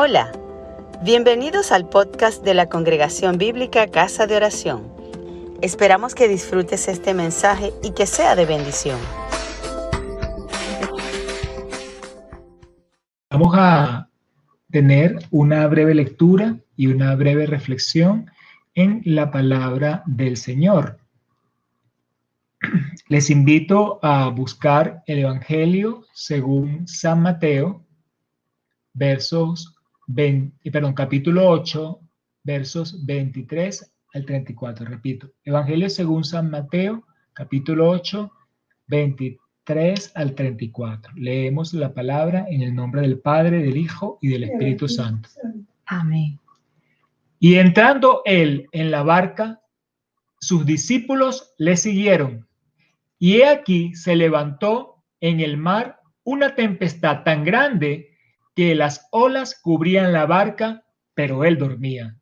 Hola, bienvenidos al podcast de la Congregación Bíblica Casa de Oración. Esperamos que disfrutes este mensaje y que sea de bendición. Vamos a tener una breve lectura y una breve reflexión en la palabra del Señor. Les invito a buscar el Evangelio según San Mateo, versos 20, perdón, capítulo 8, versos 23 al 34. Repito, Evangelio según San Mateo, capítulo 8, 23 al 34. Leemos la palabra en el nombre del Padre, del Hijo y del Espíritu Santo. Amén. Y entrando él en la barca, sus discípulos le siguieron. Y he aquí se levantó en el mar una tempestad tan grande que las olas cubrían la barca, pero él dormía.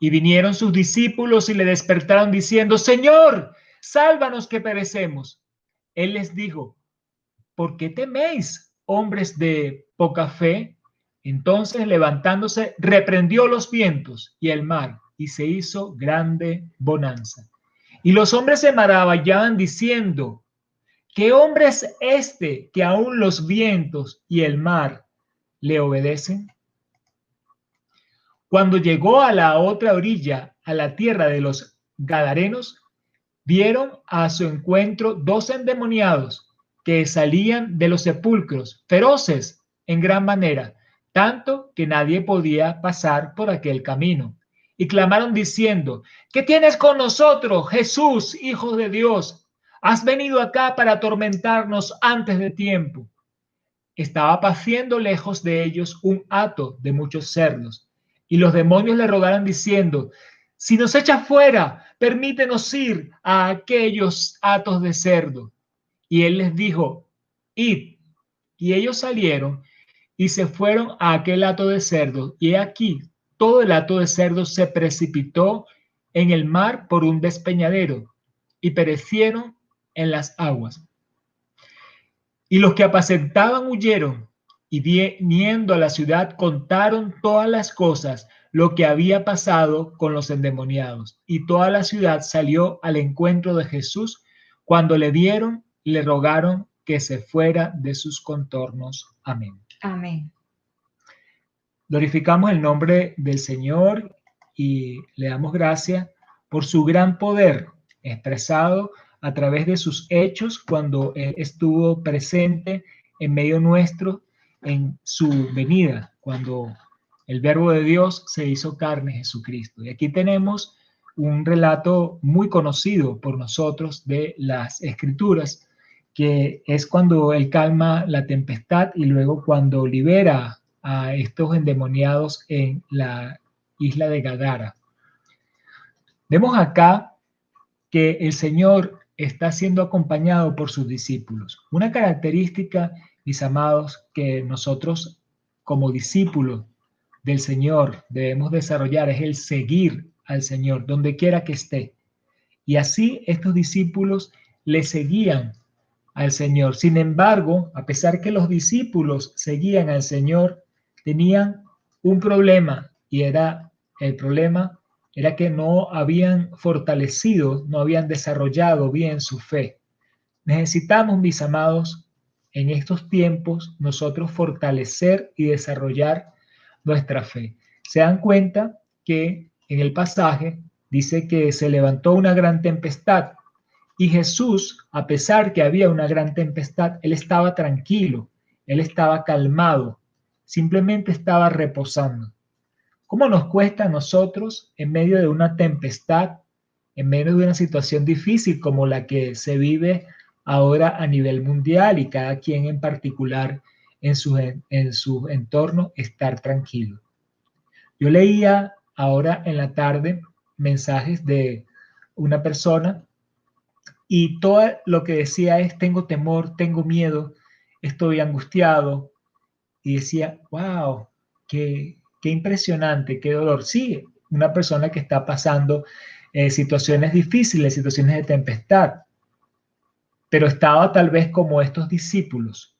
Y vinieron sus discípulos y le despertaron diciendo, Señor, sálvanos que perecemos. Él les dijo, ¿por qué teméis, hombres de poca fe? Entonces levantándose, reprendió los vientos y el mar, y se hizo grande bonanza. Y los hombres se maravillaban diciendo, ¿qué hombre es este que aún los vientos y el mar le obedecen? Cuando llegó a la otra orilla, a la tierra de los Gadarenos, vieron a su encuentro dos endemoniados que salían de los sepulcros, feroces en gran manera, tanto que nadie podía pasar por aquel camino. Y clamaron diciendo, ¿qué tienes con nosotros, Jesús, Hijo de Dios? Has venido acá para atormentarnos antes de tiempo estaba paciendo lejos de ellos un hato de muchos cerdos. Y los demonios le rogaron diciendo, si nos echa fuera, permítenos ir a aquellos hatos de cerdo. Y él les dijo, id. Y ellos salieron y se fueron a aquel hato de cerdo. Y aquí todo el hato de cerdo se precipitó en el mar por un despeñadero y perecieron en las aguas. Y los que apacentaban huyeron y viniendo a la ciudad contaron todas las cosas, lo que había pasado con los endemoniados. Y toda la ciudad salió al encuentro de Jesús. Cuando le vieron, le rogaron que se fuera de sus contornos. Amén. Amén. Glorificamos el nombre del Señor y le damos gracias por su gran poder expresado a través de sus hechos cuando Él estuvo presente en medio nuestro en su venida, cuando el verbo de Dios se hizo carne, Jesucristo. Y aquí tenemos un relato muy conocido por nosotros de las escrituras, que es cuando Él calma la tempestad y luego cuando libera a estos endemoniados en la isla de Gadara. Vemos acá que el Señor está siendo acompañado por sus discípulos. Una característica, mis amados, que nosotros como discípulos del Señor debemos desarrollar es el seguir al Señor donde quiera que esté. Y así estos discípulos le seguían al Señor. Sin embargo, a pesar que los discípulos seguían al Señor, tenían un problema y era el problema era que no habían fortalecido, no habían desarrollado bien su fe. Necesitamos, mis amados, en estos tiempos nosotros fortalecer y desarrollar nuestra fe. Se dan cuenta que en el pasaje dice que se levantó una gran tempestad y Jesús, a pesar que había una gran tempestad, él estaba tranquilo, él estaba calmado, simplemente estaba reposando. ¿Cómo nos cuesta a nosotros en medio de una tempestad, en medio de una situación difícil como la que se vive ahora a nivel mundial y cada quien en particular en su, en su entorno, estar tranquilo? Yo leía ahora en la tarde mensajes de una persona y todo lo que decía es, tengo temor, tengo miedo, estoy angustiado. Y decía, wow, qué, Qué impresionante, qué dolor. Sí, una persona que está pasando eh, situaciones difíciles, situaciones de tempestad, pero estaba tal vez como estos discípulos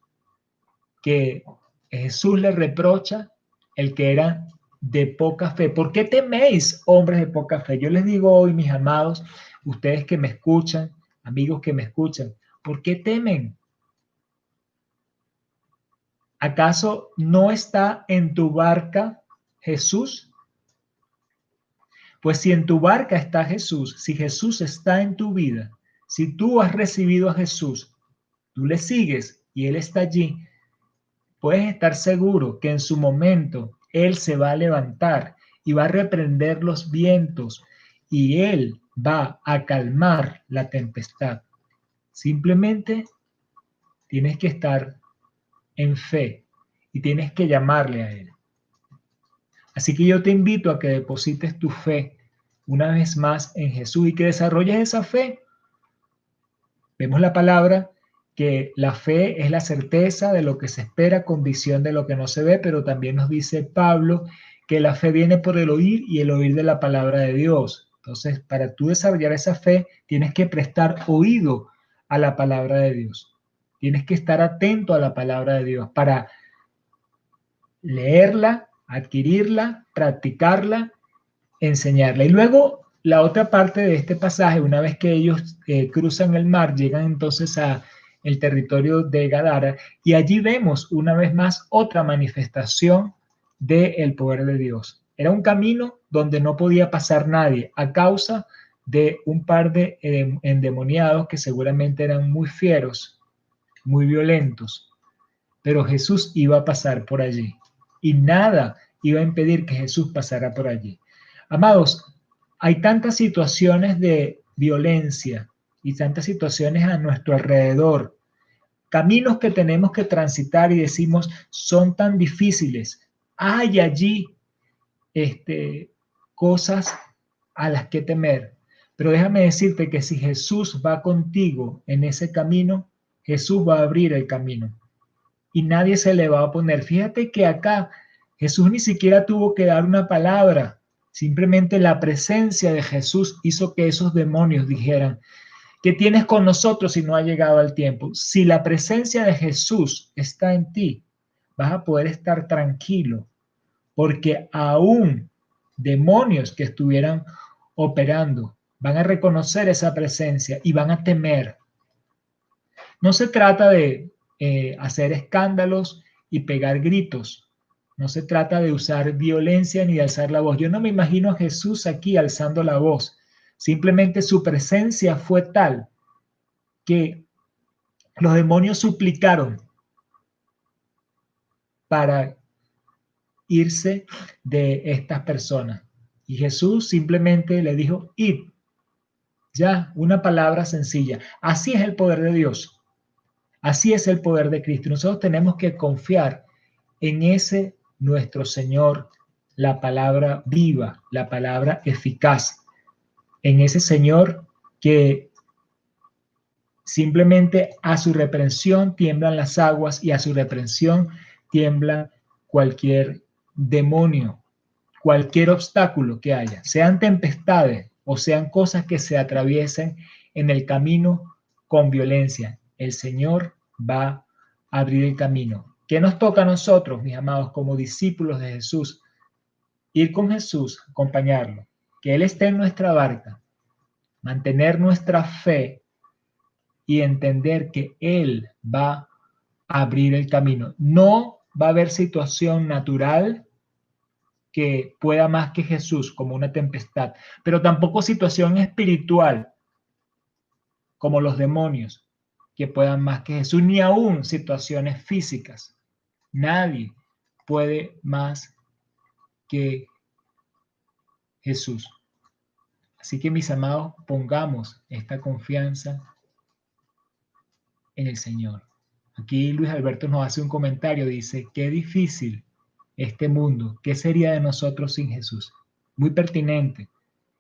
que Jesús le reprocha el que era de poca fe. ¿Por qué teméis, hombres de poca fe? Yo les digo hoy, mis amados, ustedes que me escuchan, amigos que me escuchan, ¿por qué temen? ¿Acaso no está en tu barca Jesús? Pues si en tu barca está Jesús, si Jesús está en tu vida, si tú has recibido a Jesús, tú le sigues y Él está allí, puedes estar seguro que en su momento Él se va a levantar y va a reprender los vientos y Él va a calmar la tempestad. Simplemente tienes que estar en fe y tienes que llamarle a Él. Así que yo te invito a que deposites tu fe una vez más en Jesús y que desarrolles esa fe. Vemos la palabra que la fe es la certeza de lo que se espera, convicción de lo que no se ve, pero también nos dice Pablo que la fe viene por el oír y el oír de la palabra de Dios. Entonces, para tú desarrollar esa fe, tienes que prestar oído a la palabra de Dios. Tienes que estar atento a la palabra de Dios para leerla, adquirirla, practicarla, enseñarla. Y luego la otra parte de este pasaje, una vez que ellos eh, cruzan el mar, llegan entonces a el territorio de Gadara y allí vemos una vez más otra manifestación del poder de Dios. Era un camino donde no podía pasar nadie a causa de un par de eh, endemoniados que seguramente eran muy fieros, muy violentos, pero Jesús iba a pasar por allí y nada iba a impedir que Jesús pasara por allí. Amados, hay tantas situaciones de violencia y tantas situaciones a nuestro alrededor, caminos que tenemos que transitar y decimos son tan difíciles. Hay allí este, cosas a las que temer. Pero déjame decirte que si Jesús va contigo en ese camino, Jesús va a abrir el camino y nadie se le va a oponer. Fíjate que acá Jesús ni siquiera tuvo que dar una palabra, simplemente la presencia de Jesús hizo que esos demonios dijeran, ¿qué tienes con nosotros si no ha llegado el tiempo? Si la presencia de Jesús está en ti, vas a poder estar tranquilo, porque aún demonios que estuvieran operando van a reconocer esa presencia y van a temer. No se trata de eh, hacer escándalos y pegar gritos. No se trata de usar violencia ni de alzar la voz. Yo no me imagino a Jesús aquí alzando la voz. Simplemente su presencia fue tal que los demonios suplicaron para irse de estas personas. Y Jesús simplemente le dijo, id. Ya, una palabra sencilla. Así es el poder de Dios. Así es el poder de Cristo. Nosotros tenemos que confiar en ese nuestro Señor, la palabra viva, la palabra eficaz, en ese Señor que simplemente a su reprensión tiemblan las aguas y a su reprensión tiembla cualquier demonio, cualquier obstáculo que haya, sean tempestades o sean cosas que se atraviesen en el camino con violencia el Señor va a abrir el camino. ¿Qué nos toca a nosotros, mis amados, como discípulos de Jesús? Ir con Jesús, acompañarlo, que Él esté en nuestra barca, mantener nuestra fe y entender que Él va a abrir el camino. No va a haber situación natural que pueda más que Jesús, como una tempestad, pero tampoco situación espiritual, como los demonios que puedan más que Jesús, ni aún situaciones físicas. Nadie puede más que Jesús. Así que mis amados, pongamos esta confianza en el Señor. Aquí Luis Alberto nos hace un comentario, dice, qué difícil este mundo, ¿qué sería de nosotros sin Jesús? Muy pertinente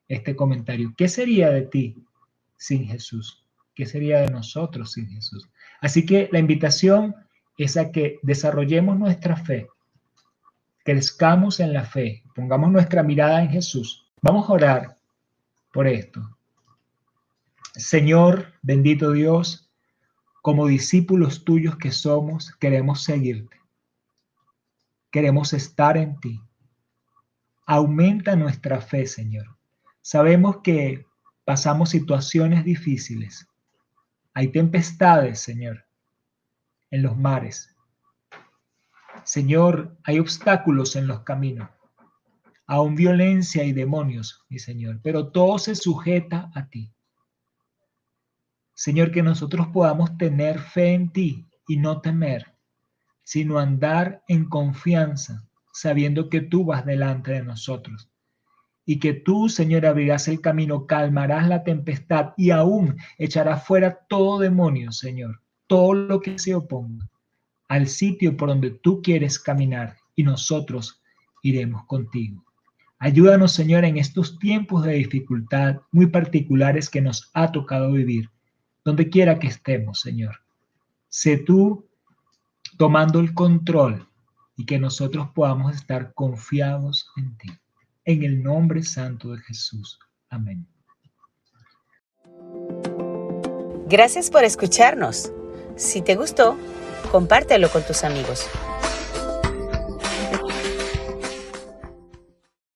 este comentario. ¿Qué sería de ti sin Jesús? ¿Qué sería de nosotros sin Jesús? Así que la invitación es a que desarrollemos nuestra fe, crezcamos en la fe, pongamos nuestra mirada en Jesús. Vamos a orar por esto. Señor, bendito Dios, como discípulos tuyos que somos, queremos seguirte. queremos estar en ti. Aumenta nuestra fe, Señor. Sabemos que pasamos situaciones difíciles. Hay tempestades, Señor, en los mares. Señor, hay obstáculos en los caminos. Aún violencia y demonios, mi Señor, pero todo se sujeta a ti. Señor, que nosotros podamos tener fe en ti y no temer, sino andar en confianza, sabiendo que tú vas delante de nosotros y que tú, Señor, abrirás el camino, calmarás la tempestad y aún echarás fuera todo demonio, Señor, todo lo que se oponga al sitio por donde tú quieres caminar y nosotros iremos contigo. Ayúdanos, Señor, en estos tiempos de dificultad muy particulares que nos ha tocado vivir, donde quiera que estemos, Señor. Sé tú tomando el control y que nosotros podamos estar confiados en ti. En el nombre santo de Jesús. Amén. Gracias por escucharnos. Si te gustó, compártelo con tus amigos.